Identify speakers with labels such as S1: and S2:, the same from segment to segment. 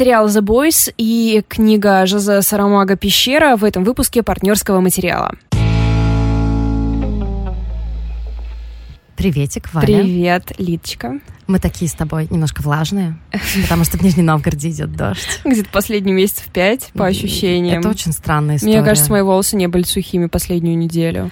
S1: Сериал «The Boys» и книга Жозе Сарамага «Пещера» в этом выпуске партнерского материала.
S2: Приветик, Валя.
S1: Привет, Литочка.
S2: Мы такие с тобой немножко влажные, потому что в Нижнем Новгороде идет дождь.
S1: Где-то последний месяц в пять, по ощущениям.
S2: Это очень странная история.
S1: Мне кажется, мои волосы не были сухими последнюю неделю.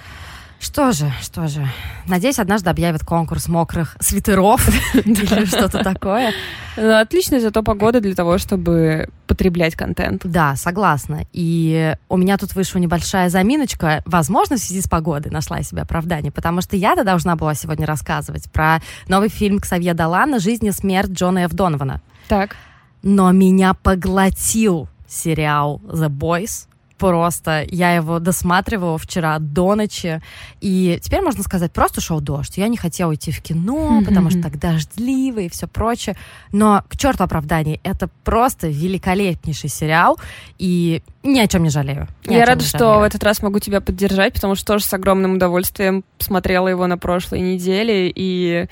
S2: Что же, что же. Надеюсь, однажды объявят конкурс мокрых свитеров или что-то такое.
S1: Ну, отличная зато погода для того, чтобы потреблять контент.
S2: Да, согласна. И у меня тут вышла небольшая заминочка. Возможно, в связи с погодой нашла я себе оправдание, потому что я-то должна была сегодня рассказывать про новый фильм Ксавье Далана «Жизнь и смерть Джона Ф. Донована».
S1: Так.
S2: Но меня поглотил сериал «The Boys», просто. Я его досматривала вчера до ночи. И теперь можно сказать, просто шел дождь. Я не хотела идти в кино, mm-hmm. потому что так дождливо и все прочее. Но к черту оправданий, это просто великолепнейший сериал. И ни о чем не жалею. Ни
S1: Я рада, что в этот раз могу тебя поддержать, потому что тоже с огромным удовольствием смотрела его на прошлой неделе. И,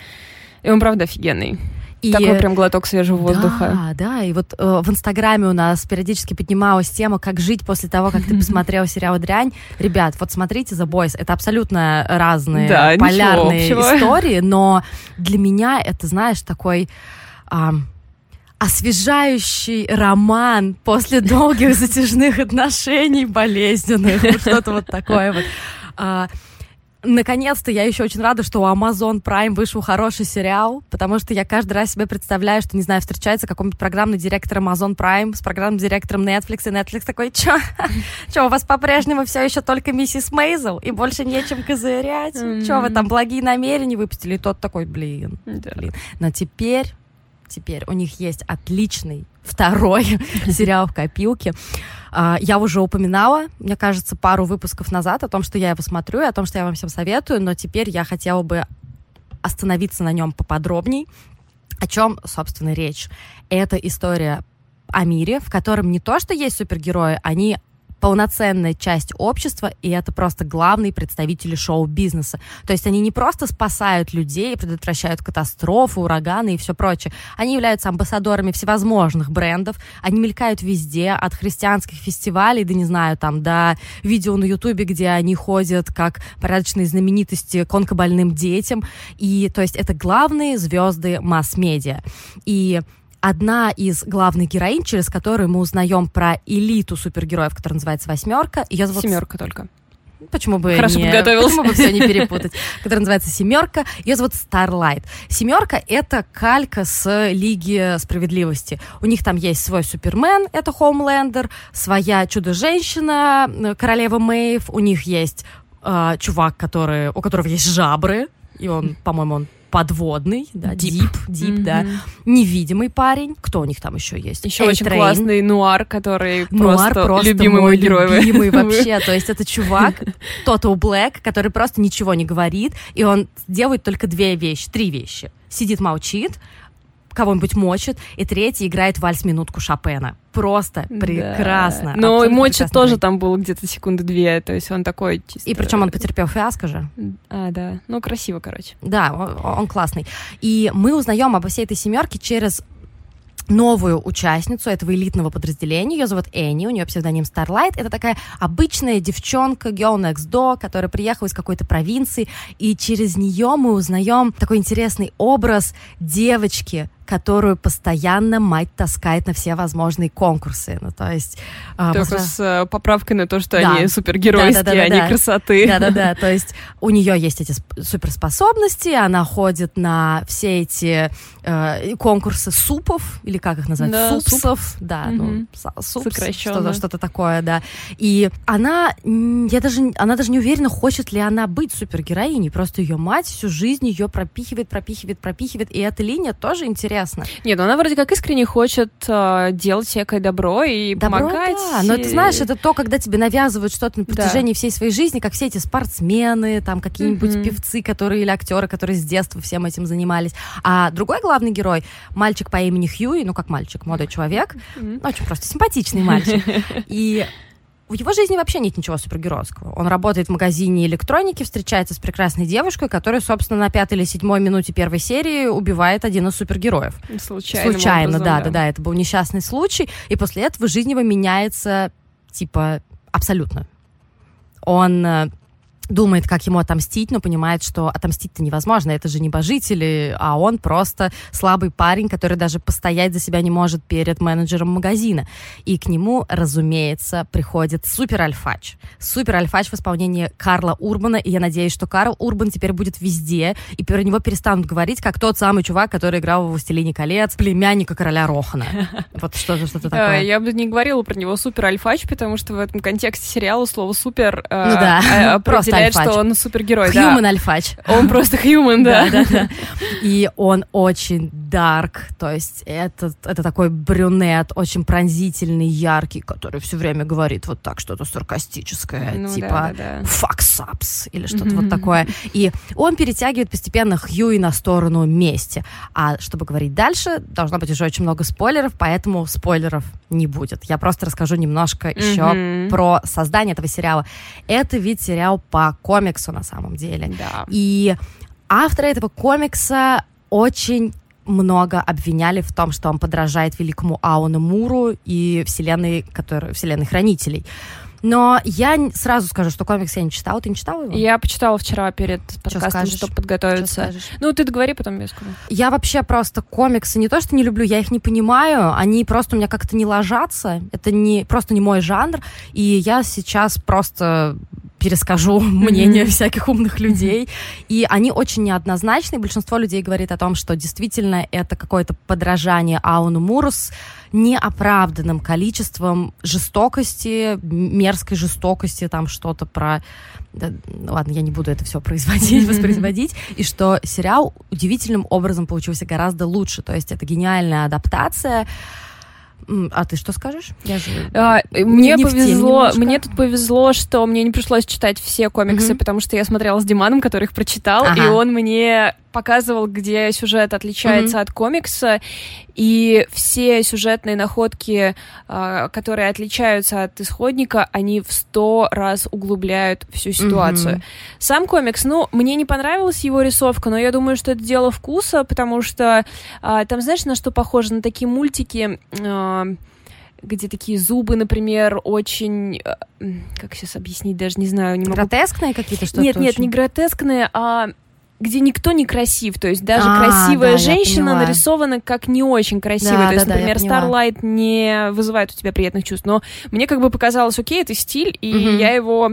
S1: и он, правда, офигенный. И... Такой прям глоток свежего воздуха.
S2: Да, да. И вот э, в Инстаграме у нас периодически поднималась тема, как жить после того, как ты посмотрел сериал «Дрянь». Ребят, вот смотрите «The Boys». Это абсолютно разные да, полярные истории, но для меня это, знаешь, такой... Э, освежающий роман после долгих затяжных отношений болезненных, что-то вот такое вот. Наконец-то я еще очень рада, что у Amazon Prime вышел хороший сериал, потому что я каждый раз себе представляю, что, не знаю, встречается какой-нибудь программный директор Amazon Prime с программным директором Netflix, и Netflix такой, чё? Чё, у вас по-прежнему все еще только миссис Мейзел, и больше нечем козырять? Чё, вы там благие намерения выпустили? И тот такой, блин, блин. Но теперь, теперь у них есть отличный второй сериал в копилке. А, я уже упоминала, мне кажется, пару выпусков назад о том, что я его смотрю и о том, что я вам всем советую, но теперь я хотела бы остановиться на нем поподробней. О чем, собственно, речь? Это история о мире, в котором не то, что есть супергерои, они полноценная часть общества, и это просто главные представители шоу-бизнеса. То есть они не просто спасают людей, предотвращают катастрофы, ураганы и все прочее. Они являются амбассадорами всевозможных брендов, они мелькают везде, от христианских фестивалей, да не знаю, там, до видео на ютубе, где они ходят как порядочные знаменитости к онкобольным детям. И, то есть, это главные звезды масс-медиа. И одна из главных героинь, через которую мы узнаем про элиту супергероев, которая называется «Восьмерка».
S1: Ее зовут... Семерка только.
S2: Почему бы
S1: Хорошо
S2: не,
S1: подготовился.
S2: Почему бы все не перепутать? Которая называется «Семерка». Ее зовут Starlight. «Семерка» — это калька с Лиги Справедливости. У них там есть свой Супермен, это Хоумлендер, своя Чудо-женщина, э, Королева Мэйв. У них есть э, чувак, который, у которого есть жабры, и он, по-моему, он подводный, да, дип, дип, mm-hmm. да, невидимый парень. Кто у них там еще есть?
S1: Еще очень классный нуар, который нуар просто, просто любимый мой герой.
S2: Любимый вообще, то есть это чувак Total Black, который просто ничего не говорит, и он делает только две вещи, три вещи. Сидит, молчит, кого-нибудь мочит, и третий играет вальс-минутку Шопена. Просто прекрасно.
S1: Да. Но мочит тоже там было где-то секунды две, то есть он такой чисто...
S2: И причем он потерпел фиаско же.
S1: А, да. Ну, красиво, короче.
S2: Да, он, он классный. И мы узнаем обо всей этой семерке через новую участницу этого элитного подразделения. Ее зовут Энни, у нее псевдоним Starlight. Это такая обычная девчонка, girl next door, которая приехала из какой-то провинции, и через нее мы узнаем такой интересный образ девочки, которую постоянно мать таскает на все возможные конкурсы. Ну, то есть...
S1: А, Только возра... с э, поправкой на то, что да. они супергеройские, да, да, да, они да. красоты.
S2: Да-да-да, то есть у нее есть эти суперспособности, она ходит на все эти э, конкурсы супов, или как их назвать? Да, Супсов. Суп. Да, угу. ну, суп, что-то, что-то такое, да. И она, я даже, она даже не уверена, хочет ли она быть супергероиней, просто ее мать всю жизнь ее пропихивает, пропихивает, пропихивает, и эта линия тоже интересна интересно.
S1: Нет, ну она вроде как искренне хочет э, делать всякое добро и добро, помогать.
S2: Да, но ты знаешь, это то, когда тебе навязывают что-то на протяжении да. всей своей жизни, как все эти спортсмены, там какие-нибудь mm-hmm. певцы, которые или актеры, которые с детства всем этим занимались. А другой главный герой, мальчик по имени Хьюи, ну как мальчик, молодой человек, mm-hmm. очень просто симпатичный мальчик. И в его жизни вообще нет ничего супергеройского. Он работает в магазине электроники, встречается с прекрасной девушкой, которая, собственно, на пятой или седьмой минуте первой серии убивает один из супергероев.
S1: Случайно.
S2: Случайно, образом, да, да, да, да. Это был несчастный случай. И после этого жизнь его меняется, типа, абсолютно. Он э, думает, как ему отомстить, но понимает, что отомстить-то невозможно, это же небожители, а он просто слабый парень, который даже постоять за себя не может перед менеджером магазина. И к нему, разумеется, приходит супер альфач. Супер альфач в исполнении Карла Урбана, и я надеюсь, что Карл Урбан теперь будет везде, и про него перестанут говорить, как тот самый чувак, который играл в «Властелине колец», племянника короля Рохана. Вот что-то что такое.
S1: Я бы не говорила про него супер альфач, потому что в этом контексте сериала слово супер
S2: э, ну
S1: э, просто альфач. что он супергерой.
S2: Human да. альфач.
S1: Он просто human, да. да, да,
S2: И он очень дарк, то есть это, это такой брюнет, очень пронзительный, яркий, который все время говорит вот так что-то саркастическое, ну, типа да, да, fuck ups или что-то mm-hmm. вот такое. И он перетягивает постепенно Хьюи на сторону мести. А чтобы говорить дальше, должно быть уже очень много спойлеров, поэтому спойлеров не будет. Я просто расскажу немножко mm-hmm. еще про создание этого сериала. Это ведь сериал по комиксу на самом деле.
S1: Да.
S2: И авторы этого комикса очень много обвиняли в том, что он подражает великому Ауну Муру и вселенной, который, вселенной хранителей. Но я сразу скажу, что комикс я не читала. Ты не читала его?
S1: Я почитала вчера перед подкастом, чтобы подготовиться. Ну, ты договори, потом я скажу.
S2: Я вообще просто комиксы не то, что не люблю, я их не понимаю. Они просто у меня как-то не ложатся. Это не, просто не мой жанр. И я сейчас просто перескажу мнение mm-hmm. всяких умных людей. И они очень неоднозначны. Большинство людей говорит о том, что действительно это какое-то подражание Ауну Муру с неоправданным количеством жестокости, мерзкой жестокости, там что-то про... Да, ладно, я не буду это все производить, воспроизводить. И что сериал удивительным образом получился гораздо лучше. То есть это гениальная адаптация, а ты что скажешь?
S1: Я же а, мне не повезло, мне тут повезло, что мне не пришлось читать все комиксы, mm потому что я смотрела с Диманом, который их прочитал, ага. и он мне показывал, где сюжет отличается mm от комикса, и все сюжетные находки, а, которые отличаются от исходника, они в сто раз углубляют всю ситуацию. mm Сам комикс, ну, мне не понравилась его рисовка, но я думаю, что это дело вкуса, потому что а, там, знаешь, на что похоже? На такие мультики а, где такие зубы, например, очень, как сейчас объяснить, даже не знаю, не
S2: могу. Гротескные какие-то что-то?
S1: Нет, нет, очень... не гротескные, а где никто не красив, то есть даже а, красивая да, женщина нарисована как не очень красивая, да, то есть, да, например, Starlight не вызывает у тебя приятных чувств, но мне как бы показалось, окей, это стиль, и угу. я его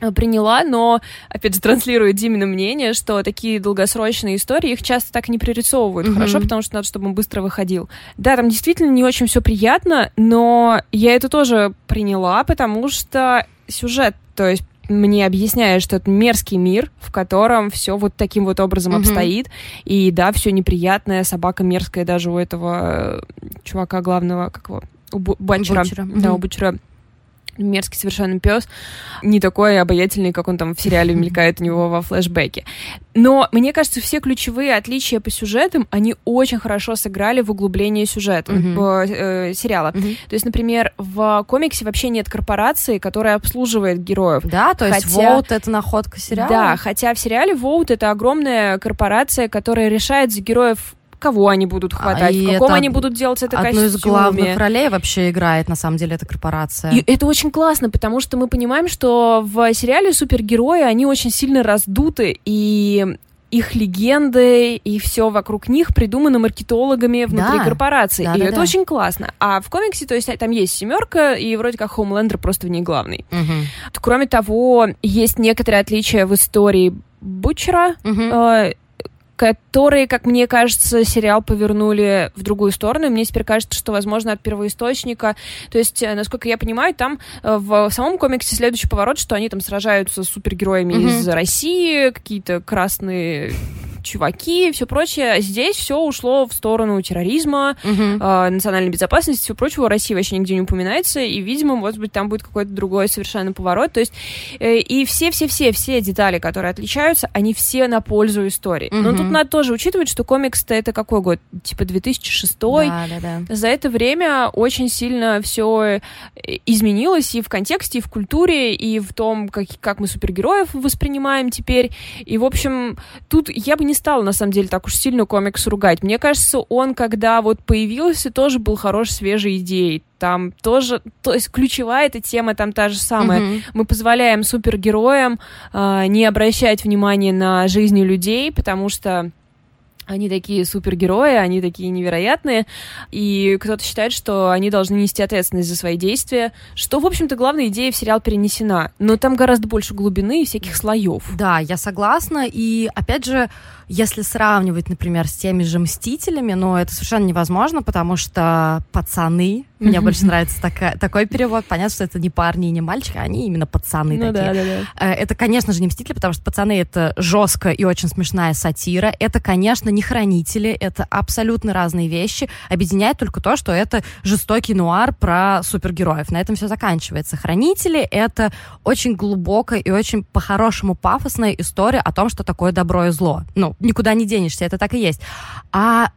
S1: э, приняла, но, опять же, транслирую Димина мнение, что такие долгосрочные истории, их часто так не пририсовывают mm-hmm. хорошо, потому что надо, чтобы он быстро выходил. Да, там действительно не очень все приятно, но я это тоже приняла, потому что сюжет, то есть мне объясняет, что это мерзкий мир, в котором все вот таким вот образом mm-hmm. обстоит. И да, все неприятное, собака мерзкая даже у этого э, чувака главного, как его, у Бачера. Бучера. Да, mm-hmm. у Бучера мерзкий совершенно пес, не такой обаятельный, как он там в сериале мелькает у него во флешбеке. Но мне кажется, все ключевые отличия по сюжетам, они очень хорошо сыграли в углублении сюжета mm-hmm. э, сериала. Mm-hmm. То есть, например, в комиксе вообще нет корпорации, которая обслуживает героев.
S2: Да, то есть хотя... Vote — это находка сериала?
S1: Да, хотя в сериале Vote — это огромная корпорация, которая решает за героев кого они будут а, хватать, а в каком они будут делать это
S2: одну
S1: костюме.
S2: из главных ролей вообще играет, на самом деле, эта корпорация.
S1: И это очень классно, потому что мы понимаем, что в сериале супергерои, они очень сильно раздуты, и их легенды и все вокруг них придумано маркетологами внутри да, корпорации. Да, и да, это да. очень классно. А в комиксе, то есть там есть семерка, и вроде как Хоумлендер просто в ней главный.
S2: Угу.
S1: Кроме того, есть некоторые отличия в истории Бучера. Угу. Э, которые, как мне кажется, сериал повернули в другую сторону. И мне теперь кажется, что, возможно, от первоисточника. То есть, э, насколько я понимаю, там э, в самом комиксе следующий поворот, что они там сражаются с супергероями mm-hmm. из России, какие-то красные чуваки, все прочее. Здесь все ушло в сторону терроризма, угу. э, национальной безопасности, все прочего. Россия вообще нигде не упоминается, и, видимо, может быть, там будет какой-то другой совершенно поворот. То есть, э, и все-все-все, все детали, которые отличаются, они все на пользу истории. Угу. Но тут надо тоже учитывать, что комикс-то это какой год? Типа 2006 да, да, да. За это время очень сильно все э, изменилось и в контексте, и в культуре, и в том, как, как мы супергероев воспринимаем теперь. И, в общем, тут я бы не стала, на самом деле, так уж сильно комикс ругать. Мне кажется, он, когда вот появился, тоже был хорош, свежей идеей. Там тоже, то есть ключевая эта тема там та же самая. Mm-hmm. Мы позволяем супергероям э, не обращать внимания на жизни людей, потому что они такие супергерои, они такие невероятные, и кто-то считает, что они должны нести ответственность за свои действия, что, в общем-то, главная идея в сериал перенесена, но там гораздо больше глубины и всяких слоев.
S2: Да, я согласна, и, опять же, если сравнивать, например, с теми же «Мстителями», ну, это совершенно невозможно, потому что пацаны, мне больше нравится такая, такой перевод, понятно, что это не парни и не мальчики, они именно пацаны ну, такие. Да, да, да. Это, конечно же, не «Мстители», потому что «Пацаны» — это жестко и очень смешная сатира, это, конечно, не «Хранители», это абсолютно разные вещи, объединяет только то, что это жестокий нуар про супергероев. На этом все заканчивается. «Хранители» — это очень глубокая и очень по-хорошему пафосная история о том, что такое добро и зло. Ну, никуда не денешься, это так и есть. А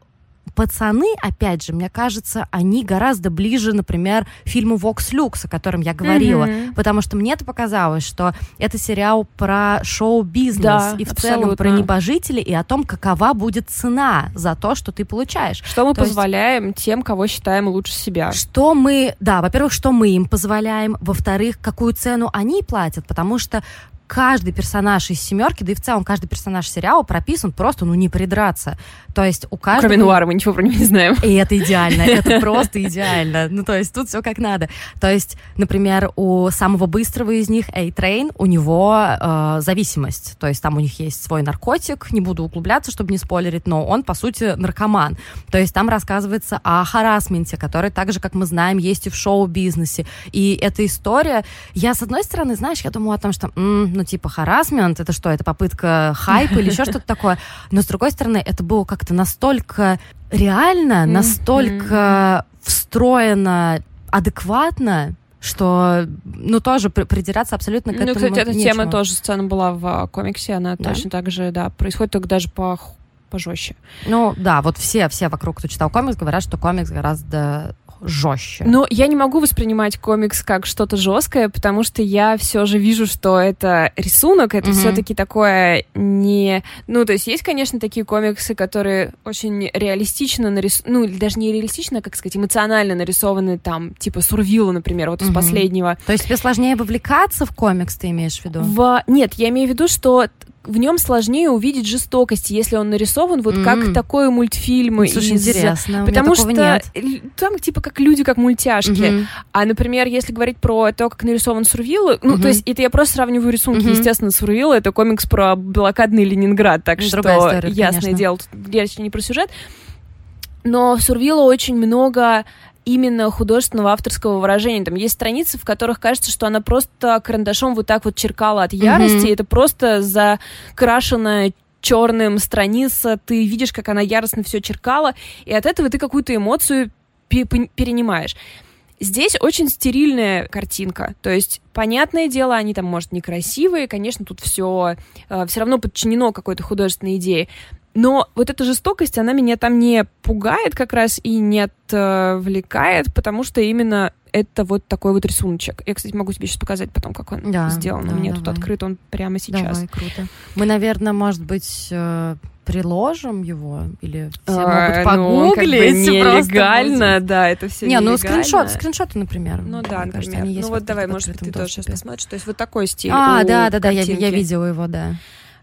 S2: пацаны, опять же, мне кажется, они гораздо ближе, например, фильму Vox Lux, о котором я говорила, mm-hmm. потому что мне это показалось, что это сериал про шоу-бизнес да, и в абсолютно. целом про небожители и о том, какова будет цена за то, что ты получаешь.
S1: Что мы то позволяем есть, тем, кого считаем лучше себя.
S2: Что мы, да, во-первых, что мы им позволяем, во-вторых, какую цену они платят, потому что каждый персонаж из семерки, да и в целом каждый персонаж сериала прописан просто, ну, не придраться. То есть у каждого...
S1: Кроме Нуара, мы ничего про него не знаем.
S2: И это идеально, это просто идеально. Ну, то есть тут все как надо. То есть, например, у самого быстрого из них, A-Train, у него э, зависимость. То есть там у них есть свой наркотик, не буду углубляться, чтобы не спойлерить, но он, по сути, наркоман. То есть там рассказывается о харасменте, который так же, как мы знаем, есть и в шоу-бизнесе. И эта история... Я, с одной стороны, знаешь, я думаю о том, что ну, типа, харасмент, это что, это попытка хайпа или еще что-то такое. Но, с другой стороны, это было как-то настолько реально, настолько встроено адекватно, что, ну, тоже придираться абсолютно к ну, этому Ну, кстати,
S1: эта
S2: нечего.
S1: тема тоже, сцена была в а, комиксе, она да? точно так же, да, происходит только даже по пожестче.
S2: Ну, да, вот все, все вокруг, кто читал комикс, говорят, что комикс гораздо жестче.
S1: Но я не могу воспринимать комикс как что-то жесткое, потому что я все же вижу, что это рисунок, это mm-hmm. все-таки такое не... Ну, то есть есть, конечно, такие комиксы, которые очень реалистично нарисованы, ну, или даже не реалистично, а, как сказать, эмоционально нарисованы, там, типа Сурвилла, например, вот mm-hmm. из последнего.
S2: То есть тебе сложнее вовлекаться в комикс, ты имеешь в виду?
S1: В... Нет, я имею в виду, что в нем сложнее увидеть жестокость, если он нарисован вот mm-hmm. как такой мультфильм.
S2: Слушай, из... интересно.
S1: Потому что нет. там типа как люди, как мультяшки. Mm-hmm. А, например, если говорить про то, как нарисован Сурвилл, ну, mm-hmm. то есть это я просто сравниваю рисунки. Mm-hmm. Естественно, Сурвилл — это комикс про блокадный Ленинград, так что история, ясное конечно. дело, тут речь не про сюжет. Но в Сурвилла очень много именно художественного авторского выражения. Там есть страницы, в которых кажется, что она просто карандашом вот так вот черкала от ярости. Mm-hmm. Это просто закрашенная черным страница, ты видишь, как она яростно все черкала, и от этого ты какую-то эмоцию перенимаешь. Здесь очень стерильная картинка, то есть, понятное дело, они там, может, некрасивые, конечно, тут все э, все равно подчинено какой-то художественной идее, но вот эта жестокость, она меня там не пугает как раз и не отвлекает, потому что именно это вот такой вот рисуночек. Я, кстати, могу тебе сейчас показать потом, как он да, сделан. Да, У меня давай. тут открыт он прямо сейчас.
S2: Давай, круто. Мы, наверное, может быть, э, приложим его или все а, могут погуглить.
S1: Ну, нелегально, да, это все
S2: Не, ну скриншот, скриншоты, например.
S1: Ну да, например. Кажется, они есть ну вот давай, может быть, ты тоже сейчас посмотришь. То есть вот такой стиль
S2: А, да, да, да, я, я видела его, да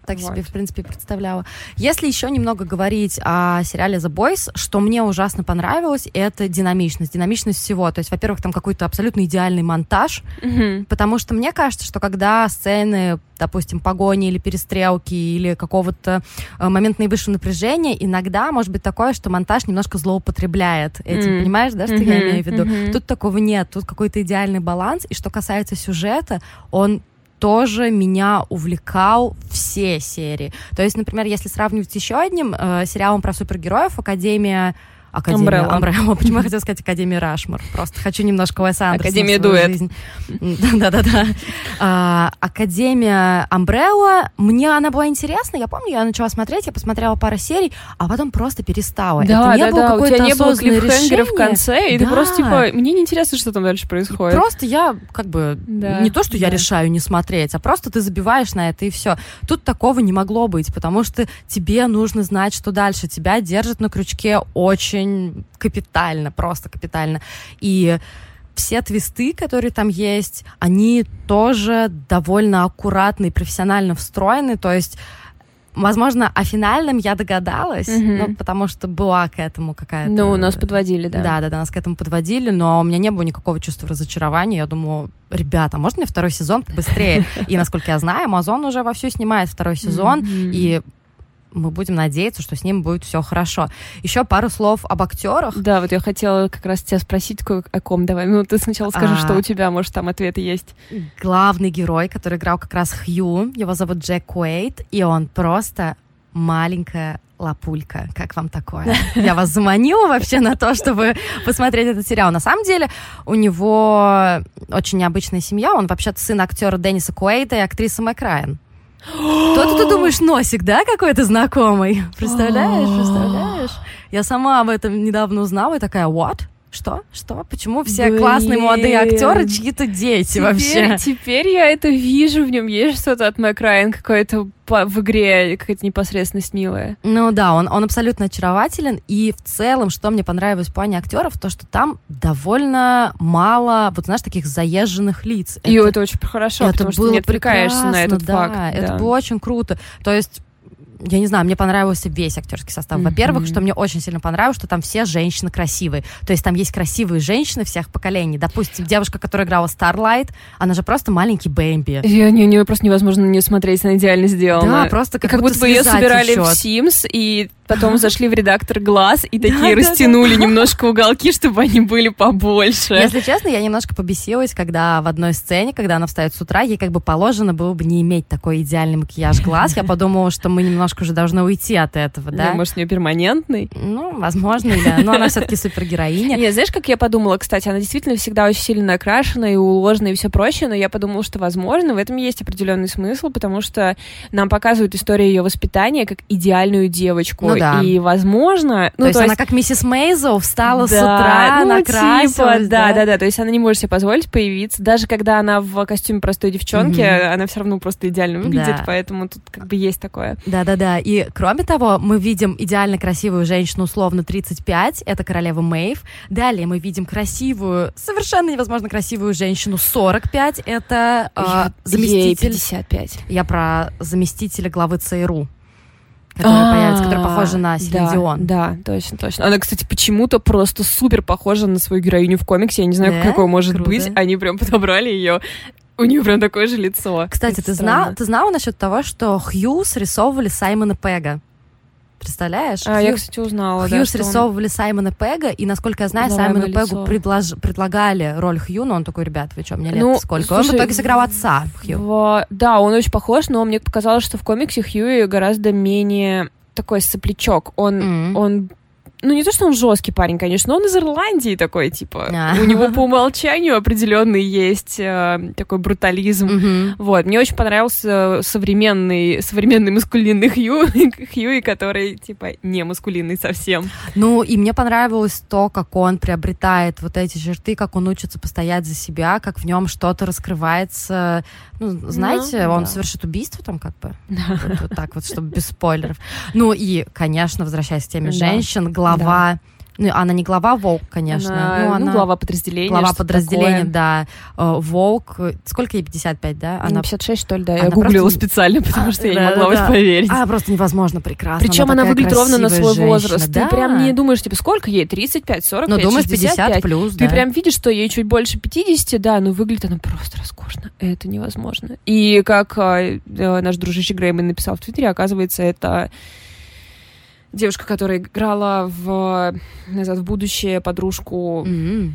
S2: так вот. себе, в принципе, представляла. Если еще немного говорить о сериале The Boys, что мне ужасно понравилось, это динамичность. Динамичность всего. То есть, во-первых, там какой-то абсолютно идеальный монтаж, mm-hmm. потому что мне кажется, что когда сцены допустим, погони или перестрелки, или какого-то э, момента наивысшего напряжения, иногда может быть такое, что монтаж немножко злоупотребляет этим, mm. понимаешь, да, что mm-hmm. я имею в виду? Mm-hmm. Тут такого нет, тут какой-то идеальный баланс, и что касается сюжета, он тоже меня увлекал все серии. То есть, например, если сравнивать с еще одним э, сериалом про супергероев, Академия Академия Umbrella. Почему я хотела сказать Академия Рашмар? Просто хочу немножко Уэс Андерсона
S1: Академия Дуэт.
S2: Да-да-да. А, Академия Umbrella, мне она была интересна. Я помню, я начала смотреть, я посмотрела пару серий, а потом просто перестала.
S1: Да, Это не да, да. У тебя не было клиффхенгера в конце, и да. ты просто типа, мне не интересно, что там дальше происходит.
S2: Просто я как бы, не то, что я решаю не смотреть, а просто ты забиваешь на это, и все. Тут такого не могло быть, потому что тебе нужно знать, что дальше. Тебя держат на крючке очень очень капитально, просто капитально. И все твисты, которые там есть, они тоже довольно аккуратно и профессионально встроены, то есть Возможно, о финальном я догадалась, mm-hmm. ну, потому что была к этому какая-то...
S1: Ну, нас подводили, да.
S2: Да, да, да, нас к этому подводили, но у меня не было никакого чувства разочарования. Я думаю, ребята, можно мне второй сезон быстрее? И, насколько я знаю, Amazon уже вовсю снимает второй сезон, mm-hmm. и мы будем надеяться, что с ним будет все хорошо. Еще пару слов об актерах.
S1: Да, вот я хотела как раз тебя спросить о ком. Давай, ну ты сначала скажи, а... что у тебя, может, там ответы есть.
S2: Главный герой, который играл как раз Хью, его зовут Джек Куэйт, и он просто маленькая лапулька. Как вам такое? Я вас заманила вообще на то, чтобы посмотреть этот сериал. На самом деле у него очень необычная семья. Он вообще-то сын актера Денниса Куэйта и актрисы Мэк Райан. Кто-то ты думаешь, носик, да, какой-то знакомый? Представляешь, представляешь? Я сама об этом недавно узнала и такая, what? Что? Что? Почему все Блин. классные молодые актеры чьи-то дети теперь, вообще?
S1: Теперь я это вижу, в нем есть что-то от Мэк Райан, какое-то в игре какая-то непосредственность милая.
S2: Ну да, он, он абсолютно очарователен, и в целом, что мне понравилось в плане актеров, то, что там довольно мало, вот знаешь, таких заезженных лиц.
S1: И это, это очень хорошо, это потому было что не отвлекаешься на этот
S2: да,
S1: факт.
S2: Да, это было очень круто. То есть я не знаю, мне понравился весь актерский состав. Во-первых, что мне очень сильно понравилось, что там все женщины красивые. То есть там есть красивые женщины всех поколений. Допустим, девушка, которая играла Starlight, она же просто маленький Бэмби.
S1: Я, не, не, просто невозможно не смотреть, она идеально сделана.
S2: Да, просто как,
S1: как будто, будто бы ее собирали в Sims, и потом зашли в редактор глаз и такие растянули немножко уголки, чтобы они были побольше.
S2: Если честно, я немножко побесилась, когда в одной сцене, когда она встает с утра, ей как бы положено было бы не иметь такой идеальный макияж глаз. Я подумала, что мы немножко уже должны уйти от этого, да?
S1: Ну, может, у нее перманентный?
S2: Ну, возможно, да. Но она все-таки супергероиня.
S1: Нет, знаешь, как я подумала, кстати, она действительно всегда очень сильно накрашена и уложена и все прочее, но я подумала, что, возможно, в этом есть определенный смысл, потому что нам показывают историю ее воспитания как идеальную девочку. Ну, да. И, возможно...
S2: Ну, то, есть то есть она как миссис Мейзел встала да, с утра, ну, накрасилась. Типа,
S1: да, да, да, да. То есть она не может себе позволить появиться. Даже когда она в костюме простой девчонки, mm-hmm. она все равно просто идеально выглядит, да. поэтому тут как бы есть такое.
S2: Да-да-да. И, кроме того, мы видим идеально красивую женщину, условно, 35, это королева Мэйв. Далее мы видим красивую, совершенно невозможно красивую женщину, 45, это э, заместитель... Ей
S1: 55.
S2: Я про заместителя главы ЦРУ которая а, появится, которая похожа на Селин
S1: Да, точно, точно. Она, кстати, почему-то просто супер похожа на свою героиню в комиксе. Я не знаю, какой может быть. Они прям подобрали ее. У нее прям такое же лицо.
S2: Кстати, ты, знал, ты знала насчет того, что Хью срисовывали Саймона Пега? Представляешь?
S1: А, Хью, я, кстати, узнала.
S2: Хью да, срисовывали он... Саймона Пега, и, насколько я знаю, Саймону Пегу предлож... предлагали роль Хью, но он такой, ребят, вы что, мне лет ну, сколько? Слушай, он в итоге сыграл отца Хью.
S1: В... Да, он очень похож, но мне показалось, что в комиксе Хью гораздо менее такой соплячок. Он, mm-hmm. он ну не то, что он жесткий парень, конечно, но он из Ирландии такой, типа, а. у него по умолчанию определенный есть э, такой брутализм. Mm-hmm. Вот, мне очень понравился современный, современный маскулинный Хью, Хьюи, который, типа, не маскулинный совсем.
S2: Ну, и мне понравилось то, как он приобретает вот эти черты, как он учится постоять за себя, как в нем что-то раскрывается. Ну, знаете, ну, он да. совершит убийство там как бы. Вот, вот так вот, чтобы без спойлеров. Ну и, конечно, возвращаясь к теме да. женщин, глава глава. Да. Ну, она не глава Волк, конечно.
S1: Она, ну, ну, она... глава подразделения.
S2: Глава подразделения, такое. да. Э, Волк. Сколько ей, 55, да?
S1: Она 56, что ли, да. Я гуглила просто... специально, потому что я не могла да, поверить.
S2: А, просто невозможно прекрасно.
S1: Причем она, она выглядит ровно на свой женщина. возраст. Да. Ты прям не думаешь, типа, сколько ей? 35, 45, Ну, думаешь,
S2: 65. 50 плюс,
S1: Ты прям видишь, что ей чуть больше 50, да, но выглядит она просто роскошно. Это невозможно. И как э, наш дружище Грейман написал в Твиттере, оказывается, это девушка, которая играла в «Назад в будущее» подружку...
S2: Mm-hmm.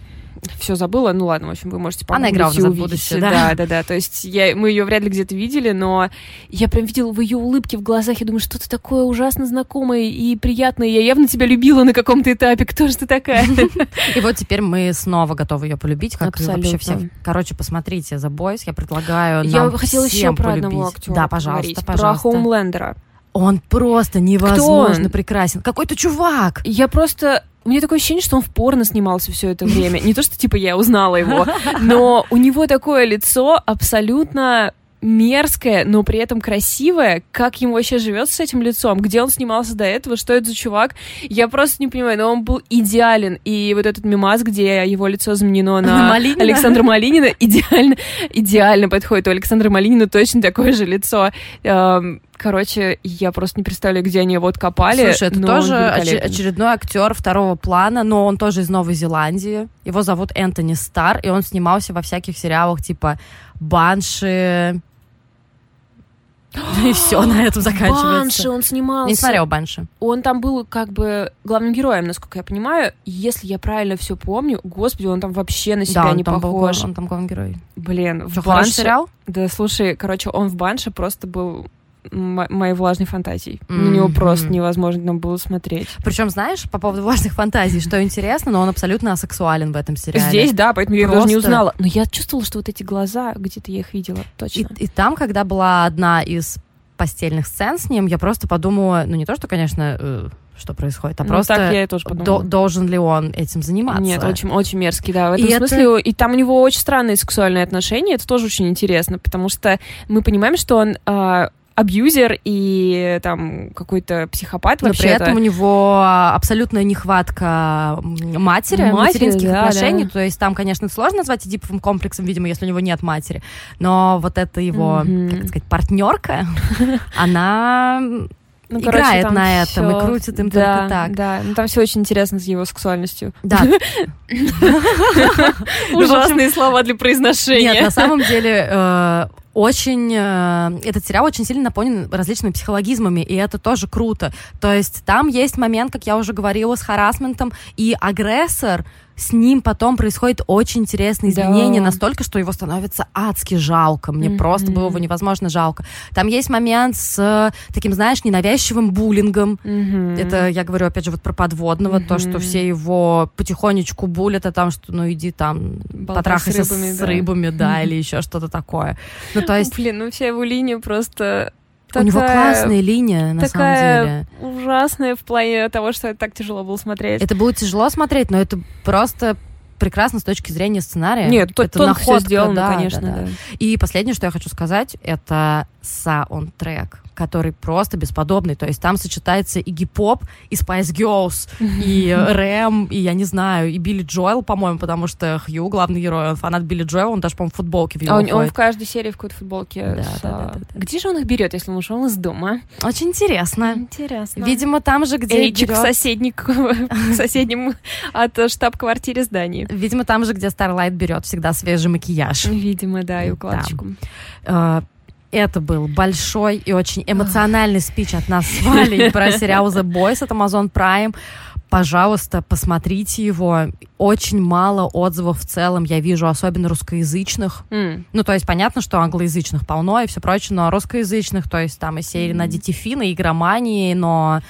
S1: все забыла. Ну ладно, в общем, вы можете
S2: Она играла в будущее,
S1: да? Да, да, да. То есть я, мы ее вряд ли где-то видели, но я прям видела в ее улыбке в глазах. Я думаю, что-то такое ужасно знакомое и приятное. Я явно тебя любила на каком-то этапе. Кто же ты такая?
S2: И вот теперь мы снова готовы ее полюбить, как вообще все. Короче, посмотрите The Boys. Я предлагаю
S1: Я хотела еще про одного актера
S2: Да, пожалуйста, пожалуйста.
S1: Про Хоумлендера.
S2: Он просто невозможно прекрасен. Какой-то чувак.
S1: Я просто у меня такое ощущение, что он в порно снимался все это время. Не то, что типа я узнала его, но у него такое лицо абсолютно мерзкое, но при этом красивое. Как ему вообще живет с этим лицом? Где он снимался до этого? Что это за чувак? Я просто не понимаю, но он был идеален. И вот этот мимаз, где его лицо заменено на Малинина. Александра Малинина, идеально, идеально подходит. У Александра Малинина точно такое же лицо. Эм, короче, я просто не представляю, где они его откопали.
S2: Слушай, это тоже оч- очередной актер второго плана, но он тоже из Новой Зеландии. Его зовут Энтони Стар, и он снимался во всяких сериалах типа Банши, И все на этом заканчивается.
S1: Банши, он снимался.
S2: Не смотрел Банши.
S1: Он там был как бы главным героем, насколько я понимаю. Если я правильно все помню, господи, он там вообще на себя
S2: да,
S1: не
S2: там
S1: похож.
S2: Был, он там главный герой.
S1: Блин,
S2: в Банше... сериал?
S1: Да, слушай, короче, он в Банше просто был моей влажной фантазией. Mm-hmm. На него просто невозможно было смотреть.
S2: Причем, знаешь, по поводу влажных фантазий, что интересно, но он абсолютно асексуален в этом сериале.
S1: Здесь, да, поэтому просто... я даже не узнала. Но я чувствовала, что вот эти глаза, где-то я их видела, точно.
S2: И, и там, когда была одна из постельных сцен с ним, я просто подумала, ну не то, что, конечно, э, что происходит, а ну, просто
S1: так я тоже
S2: до, должен ли он этим заниматься.
S1: Нет, очень, очень мерзкий, да. В этом и смысле, это... и там у него очень странные сексуальные отношения, это тоже очень интересно, потому что мы понимаем, что он э, абьюзер и там какой-то психопат
S2: Но
S1: вообще.
S2: при этом у него абсолютная нехватка матери, матери материнских да, отношений. Да. То есть там, конечно, сложно назвать эдиповым комплексом, видимо, если у него нет матери. Но вот эта его, mm-hmm. как сказать, партнерка, она ну, играет короче, на этом всё... и крутит им да, только так.
S1: Да, ну там все очень интересно с его сексуальностью.
S2: Да.
S1: Ужасные слова для произношения.
S2: Нет, на самом деле э, очень э, этот сериал очень сильно наполнен различными психологизмами, и это тоже круто. То есть там есть момент, как я уже говорила, с харасментом, и агрессор с ним потом происходит очень интересные изменения, да. настолько, что его становится адски жалко. Мне mm-hmm. просто было его невозможно жалко. Там есть момент с таким, знаешь, ненавязчивым буллингом. Mm-hmm. Это я говорю, опять же, вот про подводного, mm-hmm. то, что все его потихонечку булят, а там, что ну иди там Болтай потрахайся с рыбами, с, да. рыбами, да, mm-hmm. или еще что-то такое. Ну, то есть...
S1: Блин, ну вся его линия просто
S2: Такая, У него классная линия, на самом деле.
S1: ужасная в плане того, что это так тяжело было смотреть.
S2: Это было тяжело смотреть, но это просто прекрасно с точки зрения сценария.
S1: Нет,
S2: это
S1: находка, сделано, да, конечно. Да,
S2: да. Да. И последнее, что я хочу сказать, это саундтрек который просто бесподобный. То есть там сочетается и гип-поп, и Spice Girls, и Рэм, и я не знаю, и Билли Джоэл, по-моему, потому что Хью, главный герой, он фанат Билли Джоэла, он даже, по-моему, в футболке в
S1: а он, он в каждой серии в какой-то футболке. Да, с... да, да, да, да. Где же он их берет, если он ушел из дома?
S2: Очень интересно.
S1: Интересно.
S2: Видимо, там же, где
S1: Эйчик берет... соседник, соседним от штаб-квартире здания.
S2: Видимо, там же, где Starlight берет всегда свежий макияж.
S1: Видимо, да, и укладочку. Да.
S2: Это был большой и очень эмоциональный спич от нас с Валей про сериал The Boys от Amazon Prime. Пожалуйста, посмотрите его. Очень мало отзывов в целом я вижу, особенно русскоязычных. Mm. Ну, то есть понятно, что англоязычных полно и все прочее, но русскоязычных, то есть там и серии mm. на Детифина, игромании, но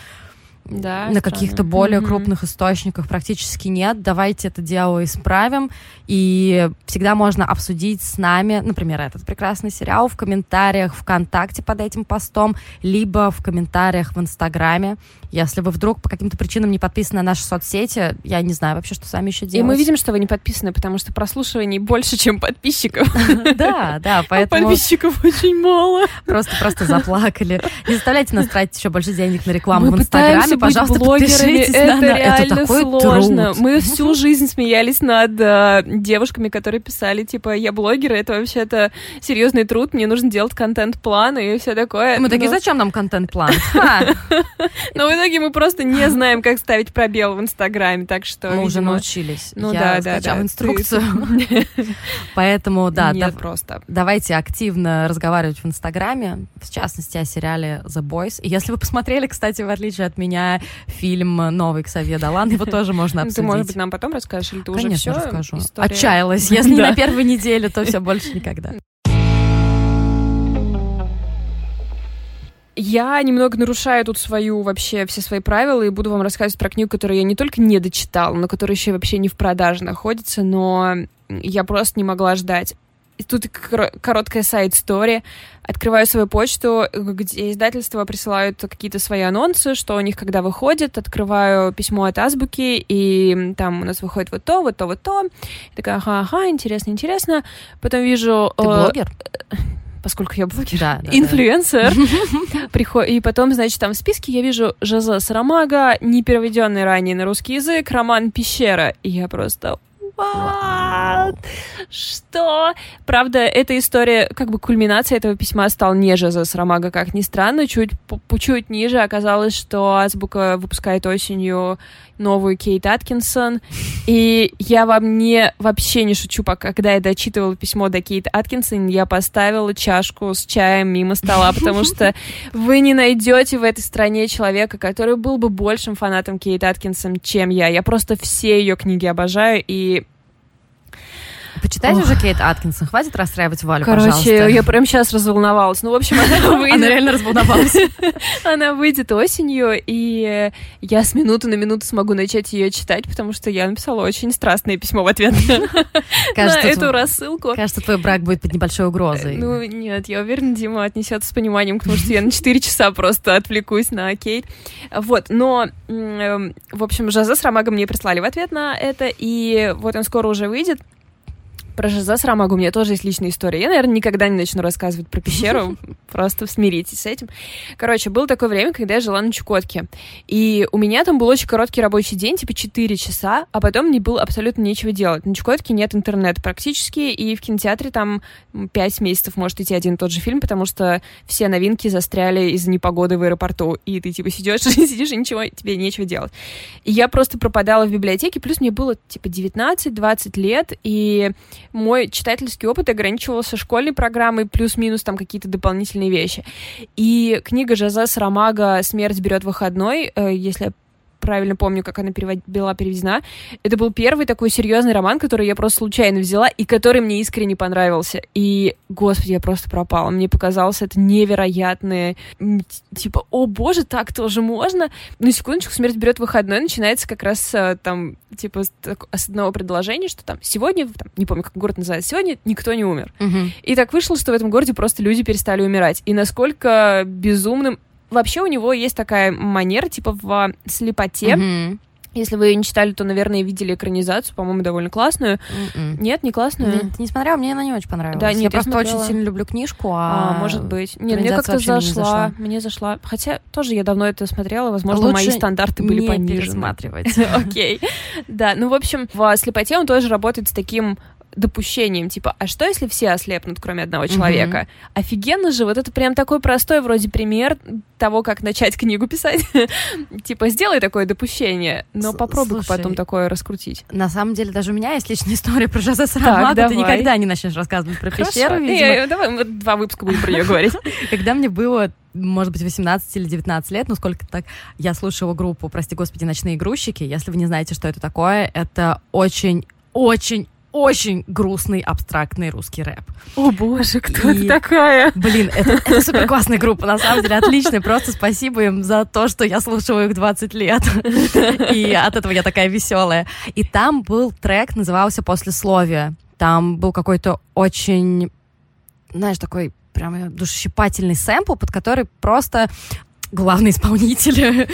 S2: да, на каких-то более mm-hmm. крупных источниках практически нет. Давайте это дело исправим. И всегда можно обсудить с нами, например, этот прекрасный сериал в комментариях ВКонтакте под этим постом, либо в комментариях в Инстаграме. Если вы вдруг по каким-то причинам не подписаны на наши соцсети, я не знаю вообще, что сами еще делать.
S1: И мы видим, что вы не подписаны, потому что прослушиваний больше, чем подписчиков.
S2: Да, да, поэтому...
S1: Подписчиков очень мало.
S2: Просто, просто заплакали. Не заставляйте нас тратить еще больше денег на рекламу в Инстаграме. Пожалуйста, подпишитесь
S1: Это реально сложно. Мы всю жизнь смеялись над э, девушками, которые писали, типа, я блогер, это вообще-то серьезный труд, мне нужно делать контент-план и все такое.
S2: Мы такие, зачем нам контент-план?
S1: Но итоге мы просто не знаем, как ставить пробел в Инстаграме, так что...
S2: Мы уже научились.
S1: Ну да, да, да.
S2: инструкцию. Поэтому, да,
S1: Нет, просто.
S2: давайте активно разговаривать в Инстаграме, в частности, о сериале The Boys. И если вы посмотрели, кстати, в отличие от меня, фильм новый Ксавье Далан, его тоже можно обсудить.
S1: Ты, может быть, нам потом расскажешь, или ты уже все?
S2: расскажу. Отчаялась. Если не на первой неделе, то все больше никогда.
S1: Я немного нарушаю тут свою вообще все свои правила и буду вам рассказывать про книгу, которую я не только не дочитала, но которая еще вообще не в продаже находится, но я просто не могла ждать. И тут короткая сайт-стори. Открываю свою почту, где издательства присылают какие-то свои анонсы, что у них когда выходит. Открываю письмо от Азбуки, и там у нас выходит вот то, вот то, вот то. И такая, ага, ага, интересно, интересно. Потом вижу...
S2: Ты э, блогер?
S1: поскольку я блогер, да, да, инфлюенсер. Да. И потом, значит, там в списке я вижу Жаза Сарамага, не переведенный ранее на русский язык, роман «Пещера». И я просто What? Что? Правда, эта история, как бы кульминация этого письма стал не Жаза Сарамага, как ни странно, чуть, чуть ниже оказалось, что Азбука выпускает осенью новую Кейт Аткинсон. И я вам не вообще не шучу, пока когда я дочитывала письмо до Кейт Аткинсон, я поставила чашку с чаем мимо стола, потому что вы не найдете в этой стране человека, который был бы большим фанатом Кейт Аткинсон, чем я. Я просто все ее книги обожаю, и
S2: Почитайте уже Кейт Аткинсон, хватит расстраивать Валю,
S1: Короче,
S2: пожалуйста.
S1: я прям сейчас разволновалась. Ну, в общем, она выйдет.
S2: Она реально разволновалась.
S1: Она выйдет осенью, и я с минуты на минуту смогу начать ее читать, потому что я написала очень страстное письмо в ответ на эту рассылку.
S2: Кажется, твой брак будет под небольшой угрозой.
S1: Ну, нет, я уверена, Дима отнесется с пониманием, потому что я на 4 часа просто отвлекусь на Кейт. Вот, но, эм, в общем, Жаза с Ромагом мне прислали в ответ на это, и вот он скоро уже выйдет. Про Жиза Срамагу у меня тоже есть личная история. Я, наверное, никогда не начну рассказывать про пещеру, просто смиритесь с этим. Короче, было такое время, когда я жила на Чукотке, и у меня там был очень короткий рабочий день, типа 4 часа, а потом мне было абсолютно нечего делать. На Чукотке нет интернета практически, и в кинотеатре там 5 месяцев может идти один и тот же фильм, потому что все новинки застряли из-за непогоды в аэропорту, и ты типа сидишь, сидишь и ничего, тебе нечего делать. И я просто пропадала в библиотеке, плюс мне было типа 19-20 лет, и мой читательский опыт ограничивался школьной программой, плюс-минус там какие-то дополнительные вещи. И книга Жаза Сарамага «Смерть берет выходной», э, если я правильно помню, как она перевод... была переведена. Это был первый такой серьезный роман, который я просто случайно взяла и который мне искренне понравился. И, господи, я просто пропала. Мне показалось это невероятное. Типа, о боже, так тоже можно? На секундочку, смерть берет выходной, начинается как раз э, там, типа, с одного предложения, что там сегодня, там, не помню, как город называется, сегодня никто не умер. Угу. И так вышло, что в этом городе просто люди перестали умирать. И насколько безумным Вообще у него есть такая манера, типа в слепоте. Mm-hmm. Если вы ее не читали, то, наверное, видели экранизацию, по-моему, довольно классную. Mm-mm. М-м. Нет, не классную.
S2: Нет, не смотрела, мне она не очень понравилась. Да, нет, я, просто смотрела... очень сильно люблю книжку, а,
S1: а может быть. Нет, мне как-то зашла, зашла, мне зашла. Хотя тоже я давно это смотрела, возможно,
S2: Лучше
S1: мои стандарты были
S2: не
S1: понижены.
S2: пересматривать.
S1: Окей. Да, ну, в общем, в слепоте он тоже работает с таким допущением, типа, а что если все ослепнут, кроме одного человека? Mm-hmm. Офигенно же, вот это прям такой простой вроде пример того, как начать книгу писать. типа, сделай такое допущение, но попробуй потом такое раскрутить.
S2: На самом деле, даже у меня есть личная история про Жозе Сарамагу, ты никогда не начнешь рассказывать про пещеру, видимо.
S1: Давай мы два выпуска будем про нее говорить.
S2: Когда мне было может быть, 18 или 19 лет, ну сколько так, я слушала группу, прости господи, «Ночные грузчики». Если вы не знаете, что это такое, это очень очень очень грустный, абстрактный русский рэп.
S1: О боже, кто и, это такая?
S2: Блин, это, это супер классная группа, на самом деле, отличная. Просто спасибо им за то, что я слушаю их 20 лет. И от этого я такая веселая. И там был трек, назывался «Послесловие». Там был какой-то очень, знаешь, такой прям душещипательный сэмпл, под который просто главный исполнитель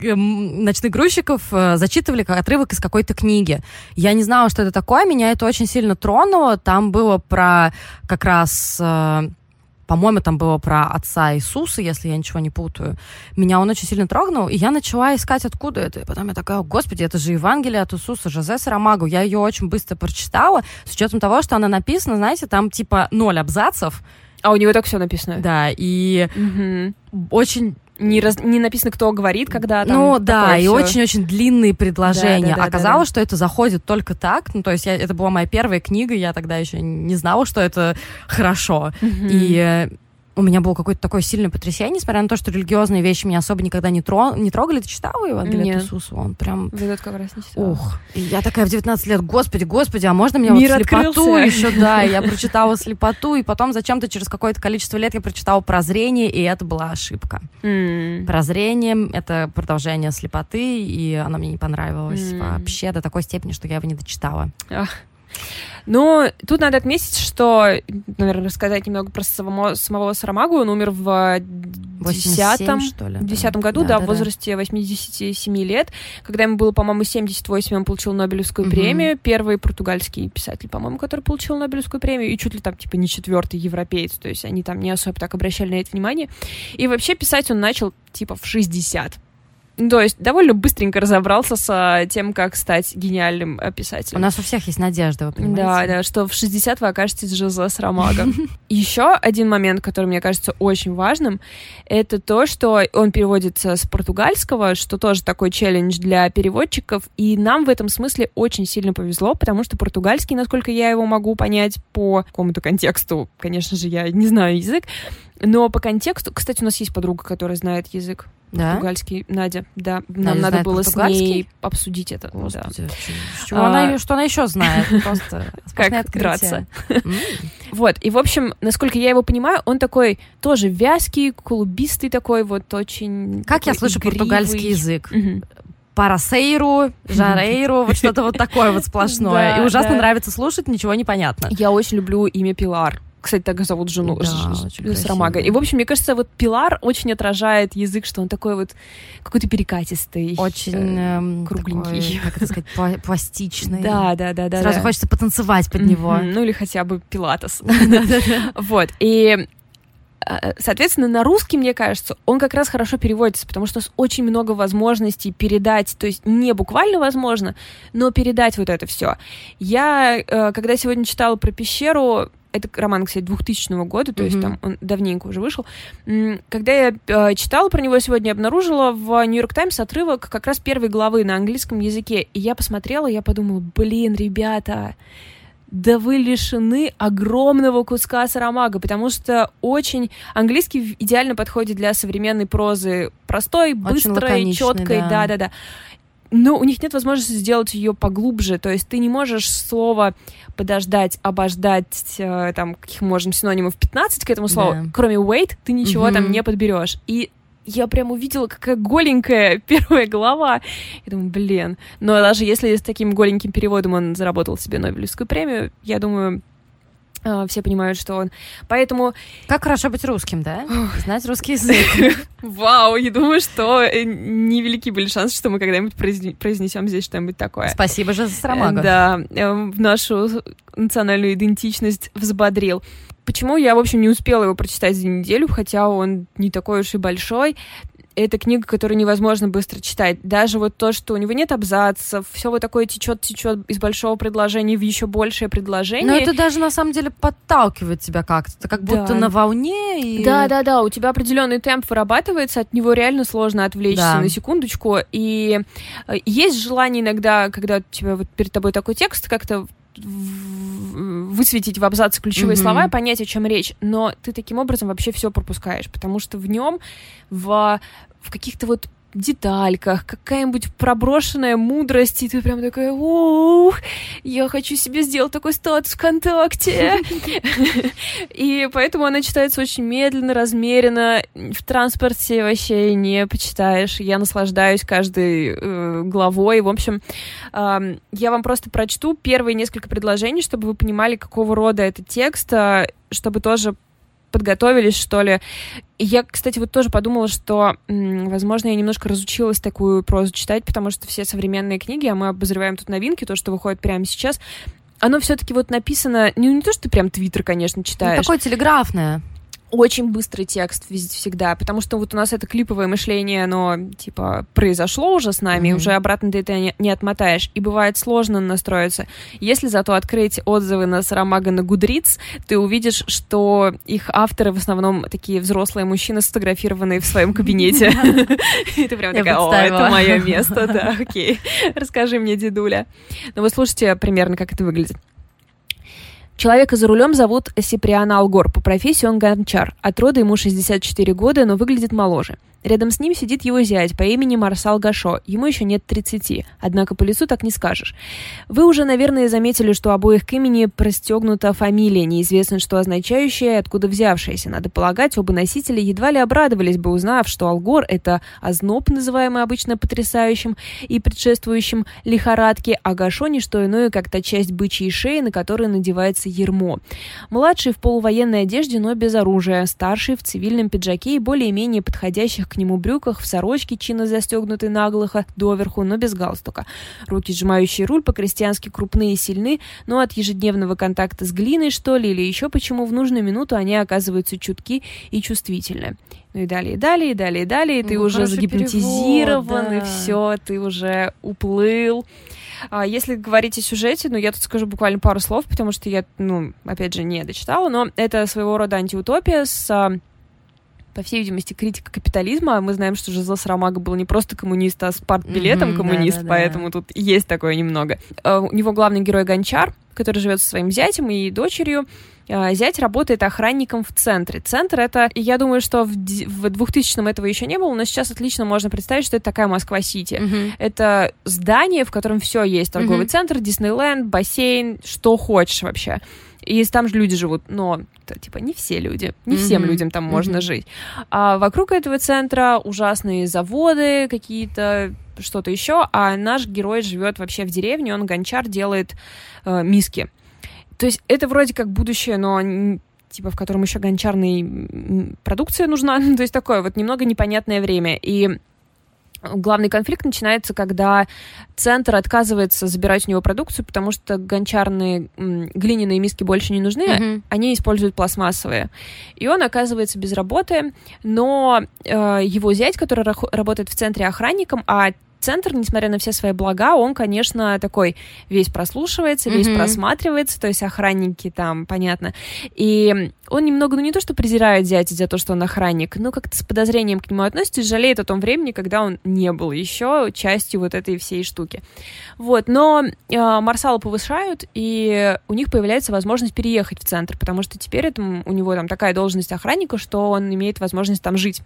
S2: ночных грузчиков э, зачитывали отрывок из какой-то книги. Я не знала, что это такое, меня это очень сильно тронуло. Там было про как раз э, по-моему, там было про отца Иисуса, если я ничего не путаю. Меня он очень сильно трогнул, и я начала искать, откуда это. И потом я такая, господи, это же Евангелие от Иисуса, Жозе Сарамагу. Я ее очень быстро прочитала, с учетом того, что она написана, знаете, там типа ноль абзацев,
S1: а у него так все написано.
S2: Да, и угу. очень
S1: не, раз, не написано, кто говорит, когда там
S2: Ну да, и очень-очень длинные предложения. Да, да, да, Оказалось, да, да. что это заходит только так. Ну, то есть я, это была моя первая книга, я тогда еще не знала, что это хорошо. Угу. И у меня было какое-то такое сильное потрясение, несмотря на то, что религиозные вещи меня особо никогда не, тро... не трогали. Ты читала Евангелие от Иисуса? Он прям...
S1: Это как раз не читала.
S2: Ух, и я такая в 19 лет, господи, господи, а можно мне Мир вот слепоту еще, да, я прочитала слепоту, и потом зачем-то через какое-то количество лет я прочитала прозрение, и это была ошибка. Mm. Прозрение — это продолжение слепоты, и она мне не понравилась mm. вообще до такой степени, что я его не дочитала.
S1: Ах. Но тут надо отметить, что, наверное, рассказать немного про самого, самого Сарамагу. Он умер в 10 10 году, да, да, да в возрасте 87 лет. Когда ему было, по-моему, 78, он получил Нобелевскую угу. премию. Первый португальский писатель, по-моему, который получил Нобелевскую премию. И чуть ли там, типа, не четвертый европеец. То есть они там не особо так обращали на это внимание. И вообще писать он начал, типа, в 60. То есть довольно быстренько разобрался с а, тем, как стать гениальным а, писателем.
S2: У нас у всех есть надежда, вы понимаете?
S1: Да, да, что в 60 вы окажетесь Жозе с Ромагом. Еще один момент, который мне кажется очень важным, это то, что он переводится с португальского, что тоже такой челлендж для переводчиков, и нам в этом смысле очень сильно повезло, потому что португальский, насколько я его могу понять по какому-то контексту, конечно же, я не знаю язык, но по контексту, кстати, у нас есть подруга, которая знает язык да? португальский. Надя, да. Нам Надя надо было с ней обсудить это. Господи,
S2: да. Чего а, она, что она еще знает? Просто
S1: как драться. Вот, и, в общем, насколько я его понимаю, он такой тоже вязкий, клубистый такой, вот очень...
S2: Как я слышу португальский язык? парасейру, жарейру, вот что-то вот такое вот сплошное. И ужасно нравится слушать, ничего не понятно.
S1: Я очень люблю имя Пилар. Кстати, так зовут жену да, с Ромага. И, в общем, мне кажется, вот Пилар очень отражает язык, что он такой вот какой-то перекатистый.
S2: Очень э, кругленький. Такой, как это сказать, пластичный.
S1: Да, да, да. да
S2: Сразу
S1: да.
S2: хочется потанцевать под него.
S1: Ну, или хотя бы пилатес. Вот. И э, Соответственно, на русский, мне кажется, он как раз хорошо переводится, потому что у нас очень много возможностей передать, то есть не буквально возможно, но передать вот это все. Я, э, когда сегодня читала про пещеру, это роман, кстати, 2000 года, то mm-hmm. есть там он давненько уже вышел. Когда я э, читала про него сегодня, обнаружила в Нью-Йорк Таймс отрывок как раз первой главы на английском языке. И я посмотрела, я подумала, блин, ребята, да вы лишены огромного куска сарамага, потому что очень английский идеально подходит для современной прозы, простой, быстрой, четкой, да-да-да но у них нет возможности сделать ее поглубже. То есть ты не можешь слово подождать, обождать, э, там, каких можем синонимов 15 к этому слову. Да. Кроме wait, ты ничего mm-hmm. там не подберешь. И я прям увидела, какая голенькая первая глава. Я думаю, блин. Но даже если с таким голеньким переводом он заработал себе Нобелевскую премию, я думаю, все понимают, что он. Поэтому...
S2: Как хорошо быть русским, да? Знать русский язык.
S1: Вау, я думаю, что э, невелики были шансы, что мы когда-нибудь произнесем здесь что-нибудь такое.
S2: Спасибо же за Сарамага.
S1: Да, э, в нашу национальную идентичность взбодрил. Почему я, в общем, не успела его прочитать за неделю, хотя он не такой уж и большой это книга, которую невозможно быстро читать. Даже вот то, что у него нет абзацев, все вот такое течет, течет из большого предложения в еще большее предложение.
S2: Но это даже на самом деле подталкивает тебя как-то, ты как будто на волне. И...
S1: Да, да, да, у тебя определенный темп вырабатывается, от него реально сложно отвлечься да. на секундочку. И э, есть желание иногда, когда у тебя вот перед тобой такой текст, как-то высветить в абзаце ключевые mm-hmm. слова, понять, о чем речь, но ты таким образом вообще все пропускаешь, потому что в нем в, в каких-то вот детальках, какая-нибудь проброшенная мудрость, и ты прям такая, ух, я хочу себе сделать такой статус ВКонтакте. И поэтому она читается очень медленно, размеренно, в транспорте вообще не почитаешь. Я наслаждаюсь каждой э, главой. В общем, я вам просто прочту первые несколько предложений, чтобы вы понимали, какого рода это текст, а, чтобы тоже подготовились, что ли. Я, кстати, вот тоже подумала, что, возможно, я немножко разучилась такую прозу читать, потому что все современные книги, а мы обозреваем тут новинки, то, что выходит прямо сейчас, оно все-таки вот написано, ну, не то, что ты прям твиттер, конечно, ну, читаешь. Ну,
S2: такое телеграфное
S1: очень быстрый текст всегда, потому что вот у нас это клиповое мышление, оно типа произошло уже с нами, mm-hmm. уже обратно ты это не, не отмотаешь, и бывает сложно настроиться. Если зато открыть отзывы на Сарамага на Гудриц, ты увидишь, что их авторы в основном такие взрослые мужчины, сфотографированные в своем кабинете. И ты прям такая, о, это мое место, да, окей. Расскажи мне, дедуля. Ну вы слушайте примерно, как это выглядит. Человека за рулем зовут Сиприан Алгор. По профессии он гончар. От рода ему 64 года, но выглядит моложе. Рядом с ним сидит его зять по имени Марсал Гашо. Ему еще нет 30, однако по лицу так не скажешь. Вы уже, наверное, заметили, что обоих к имени простегнута фамилия, неизвестно что означающая и откуда взявшаяся. Надо полагать, оба носители едва ли обрадовались бы, узнав, что Алгор — это озноб, называемый обычно потрясающим и предшествующим лихорадке, а Гашо — не что иное, как та часть бычьей шеи, на которой надевается ермо. Младший в полувоенной одежде, но без оружия, старший в цивильном пиджаке и более-менее подходящих к нему брюках, в сорочке, чинно застегнутой наглухо, доверху, но без галстука. Руки, сжимающие руль, по-крестьянски крупные и сильны, но от ежедневного контакта с глиной, что ли, или еще почему в нужную минуту они оказываются чутки и чувствительны. Ну и далее, и далее, и далее, и далее, и ты ну, уже загипнотизирован, перевод, да. и все, ты уже уплыл. А если говорить о сюжете, ну, я тут скажу буквально пару слов, потому что я, ну, опять же, не дочитала, но это своего рода антиутопия с а, по всей видимости, критика капитализма. Мы знаем, что Жизел Сарамага был не просто коммунист, а с партбилетом mm-hmm, коммунист, да, да, поэтому да. тут есть такое немного. Uh, у него главный герой Гончар, который живет со своим зятем и дочерью. Uh, зять работает охранником в центре. Центр это, я думаю, что в, в 2000-м этого еще не было, но сейчас отлично можно представить, что это такая Москва-Сити. Mm-hmm. Это здание, в котором все есть. Торговый mm-hmm. центр, Диснейленд, бассейн, что хочешь вообще. И там же люди живут, но типа не все люди, не mm-hmm. всем людям там mm-hmm. можно жить. А вокруг этого центра ужасные заводы какие-то, что-то еще, а наш герой живет вообще в деревне, он гончар делает э, миски. То есть это вроде как будущее, но типа в котором еще гончарная продукция нужна, то есть такое вот немного непонятное время. И Главный конфликт начинается, когда центр отказывается забирать у него продукцию, потому что гончарные глиняные миски больше не нужны, mm-hmm. они используют пластмассовые. И он оказывается без работы, но э, его зять, который работает в центре охранником, а центр, несмотря на все свои блага, он, конечно, такой весь прослушивается, весь mm-hmm. просматривается, то есть охранники там, понятно. И он немного, ну не то, что презирает зятя за то, что он охранник, но как-то с подозрением к нему относится и жалеет о том времени, когда он не был еще частью вот этой всей штуки. Вот, но э, Марсала повышают, и у них появляется возможность переехать в центр, потому что теперь это, у него там такая должность охранника, что он имеет возможность там жить.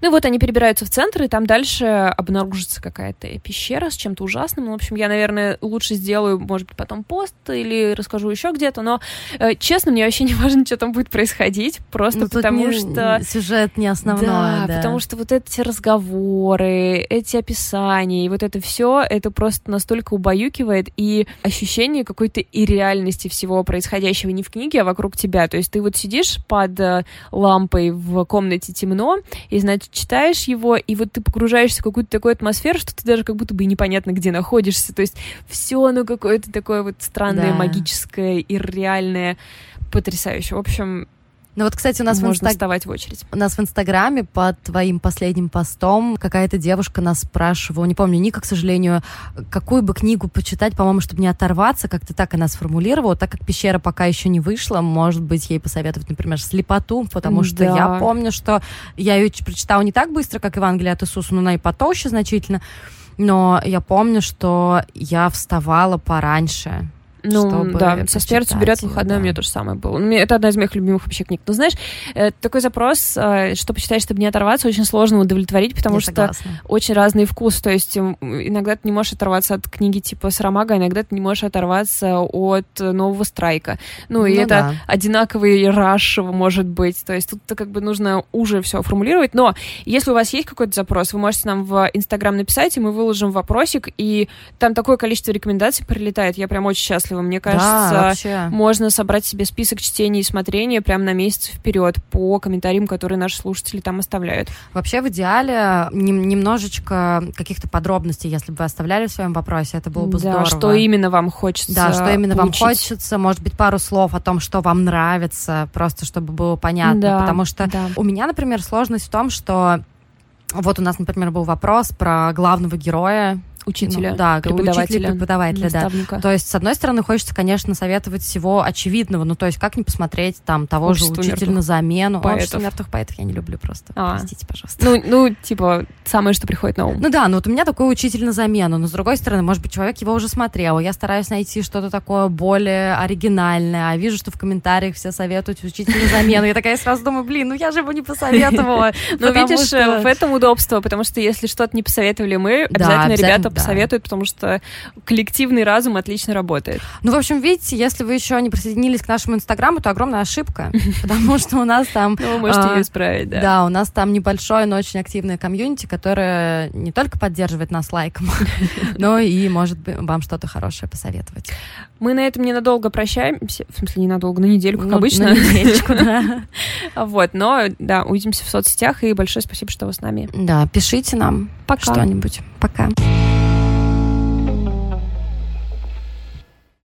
S1: Ну вот они перебираются в центр, и там дальше обнаружится какая-то пещера с чем-то ужасным. Ну, в общем, я, наверное, лучше сделаю, может быть, потом пост или расскажу еще где-то, но, э, честно, мне вообще не важно, что там будет происходить, просто ну, потому не, что...
S2: Сюжет не основной, да,
S1: да. потому что вот эти разговоры, эти описания, и вот это все, это просто настолько убаюкивает, и ощущение какой-то ирреальности всего происходящего не в книге, а вокруг тебя. То есть ты вот сидишь под э, лампой в комнате темно, и, значит, читаешь его, и вот ты погружаешься в какую-то такую атмосферу, что ты даже как будто бы непонятно, где находишься. То есть все оно какое-то такое вот странное, да. магическое, ирреальное, потрясающе. В общем,
S2: ну вот, кстати, у нас
S1: можно
S2: в инстаг...
S1: вставать в очередь.
S2: У нас в Инстаграме под твоим последним постом какая-то девушка нас спрашивала, не помню Ника, к сожалению, какую бы книгу почитать, по-моему, чтобы не оторваться, как-то так она сформулировала, так как «Пещера» пока еще не вышла, может быть, ей посоветовать, например, «Слепоту», потому что да. я помню, что я ее прочитала не так быстро, как «Евангелие от Иисуса», но она и потолще значительно, но я помню, что я вставала пораньше,
S1: ну, чтобы да, со смертью берет выходной, да. у меня то же самое было. Ну, это одна из моих любимых вообще книг. Но знаешь, э, такой запрос, э, что почитать, чтобы не оторваться, очень сложно удовлетворить, потому Я что согласна. очень разный вкус. То есть иногда ты не можешь оторваться от книги типа Сарамага, иногда ты не можешь оторваться от нового страйка. Ну, и ну, это да. одинаковый раш может быть. То есть тут как бы нужно уже все формулировать. Но если у вас есть какой-то запрос, вы можете нам в Инстаграм написать, и мы выложим вопросик, и там такое количество рекомендаций прилетает. Я прям очень счастлива счастлива. Мне кажется, да, можно собрать себе список чтений и смотрения прямо на месяц вперед по комментариям, которые наши слушатели там оставляют.
S2: Вообще, в идеале, немножечко каких-то подробностей, если бы вы оставляли в своем вопросе, это было бы
S1: да,
S2: здорово.
S1: что именно вам хочется
S2: Да, что именно получить. вам хочется, может быть, пару слов о том, что вам нравится, просто чтобы было понятно. Да, потому что да. у меня, например, сложность в том, что вот у нас, например, был вопрос про главного героя
S1: учителя,
S2: ну, да,
S1: преподавателя,
S2: учителя, преподавателя, да. То есть, с одной стороны, хочется, конечно, советовать всего очевидного, ну, то есть, как не посмотреть там того Общество же учителя на замену. Поэтов. Общество мертвых поэтов я не люблю просто, а. простите, пожалуйста.
S1: Ну, ну, типа, самое, что приходит на ум.
S2: Ну да, ну вот у меня такой учитель на замену, но с другой стороны, может быть, человек его уже смотрел, я стараюсь найти что-то такое более оригинальное, а вижу, что в комментариях все советуют учитель на замену, я такая сразу думаю, блин, ну я же его не посоветовала.
S1: Ну, видишь, в этом удобство, потому что если что-то не посоветовали мы, обязательно ребята посоветуют, потому что коллективный разум отлично работает.
S2: Ну, в общем, видите, если вы еще не присоединились к нашему инстаграму, то огромная ошибка, потому что у нас там...
S1: Ну, вы можете а, ее исправить, да.
S2: Да, у нас там небольшое, но очень активное комьюнити, которое не только поддерживает нас лайком, но и может вам что-то хорошее посоветовать.
S1: Мы на этом ненадолго прощаемся, в смысле ненадолго, на недельку, как ну, обычно. На недельку, да. Вот, но, да, увидимся в соцсетях, и большое спасибо, что вы с нами.
S2: Да, пишите нам
S1: Пока.
S2: что-нибудь. Пока.